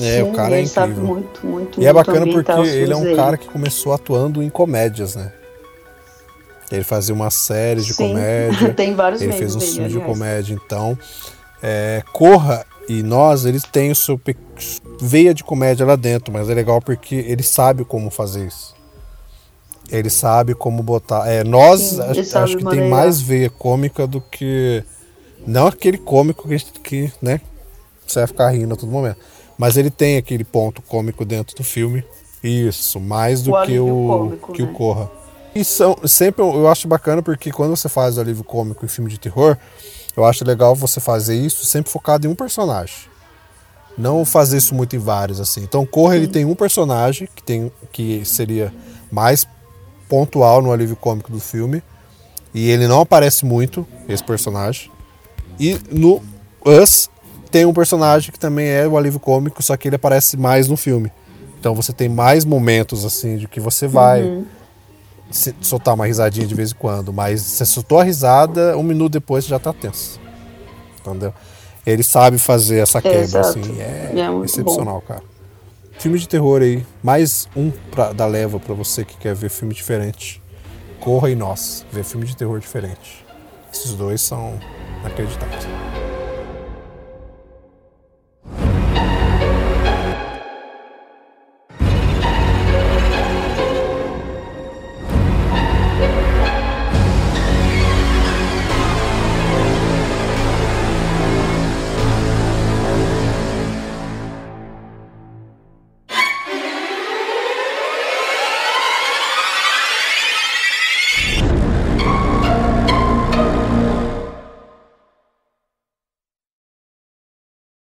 É, o Sim, cara é incrível. muito, muito, E é bacana porque ele é um cara que começou atuando em comédias, né? Ele fazia uma série de Sim. (laughs) comédia. tem vários ele fez um filme de aliás. comédia, então. é, Corra e nós, eles têm o seu pe- veia de comédia lá dentro, mas é legal porque ele sabe como fazer isso. Ele sabe como botar. É, nós Sim, acho, acho que tem mais veia cômica do que. Não aquele cômico que, que né? Você vai ficar rindo a todo momento. Mas ele tem aquele ponto cômico dentro do filme. Isso, mais do O que o, cômico, que o né? Corra. E são, sempre eu eu acho bacana porque quando você faz o alívio cômico em filme de terror, eu acho legal você fazer isso sempre focado em um personagem. Não fazer isso muito em vários, assim. Então, Corra, ele tem um personagem que, tem, que seria mais pontual no alívio cômico do filme. E ele não aparece muito, esse personagem. E no Us tem um personagem que também é o alívio cômico, só que ele aparece mais no filme. Então você tem mais momentos assim de que você vai Uhum. Soltar uma risadinha de vez em quando, mas você soltou a risada, um minuto depois você já tá tenso. Entendeu? Ele sabe fazer essa quebra, Exato. assim, é, É excepcional, cara. Filme de terror aí, mais um pra, da leva pra você que quer ver filme diferente. Corra e nós, ver filme de terror diferente. Esses dois são inacreditáveis.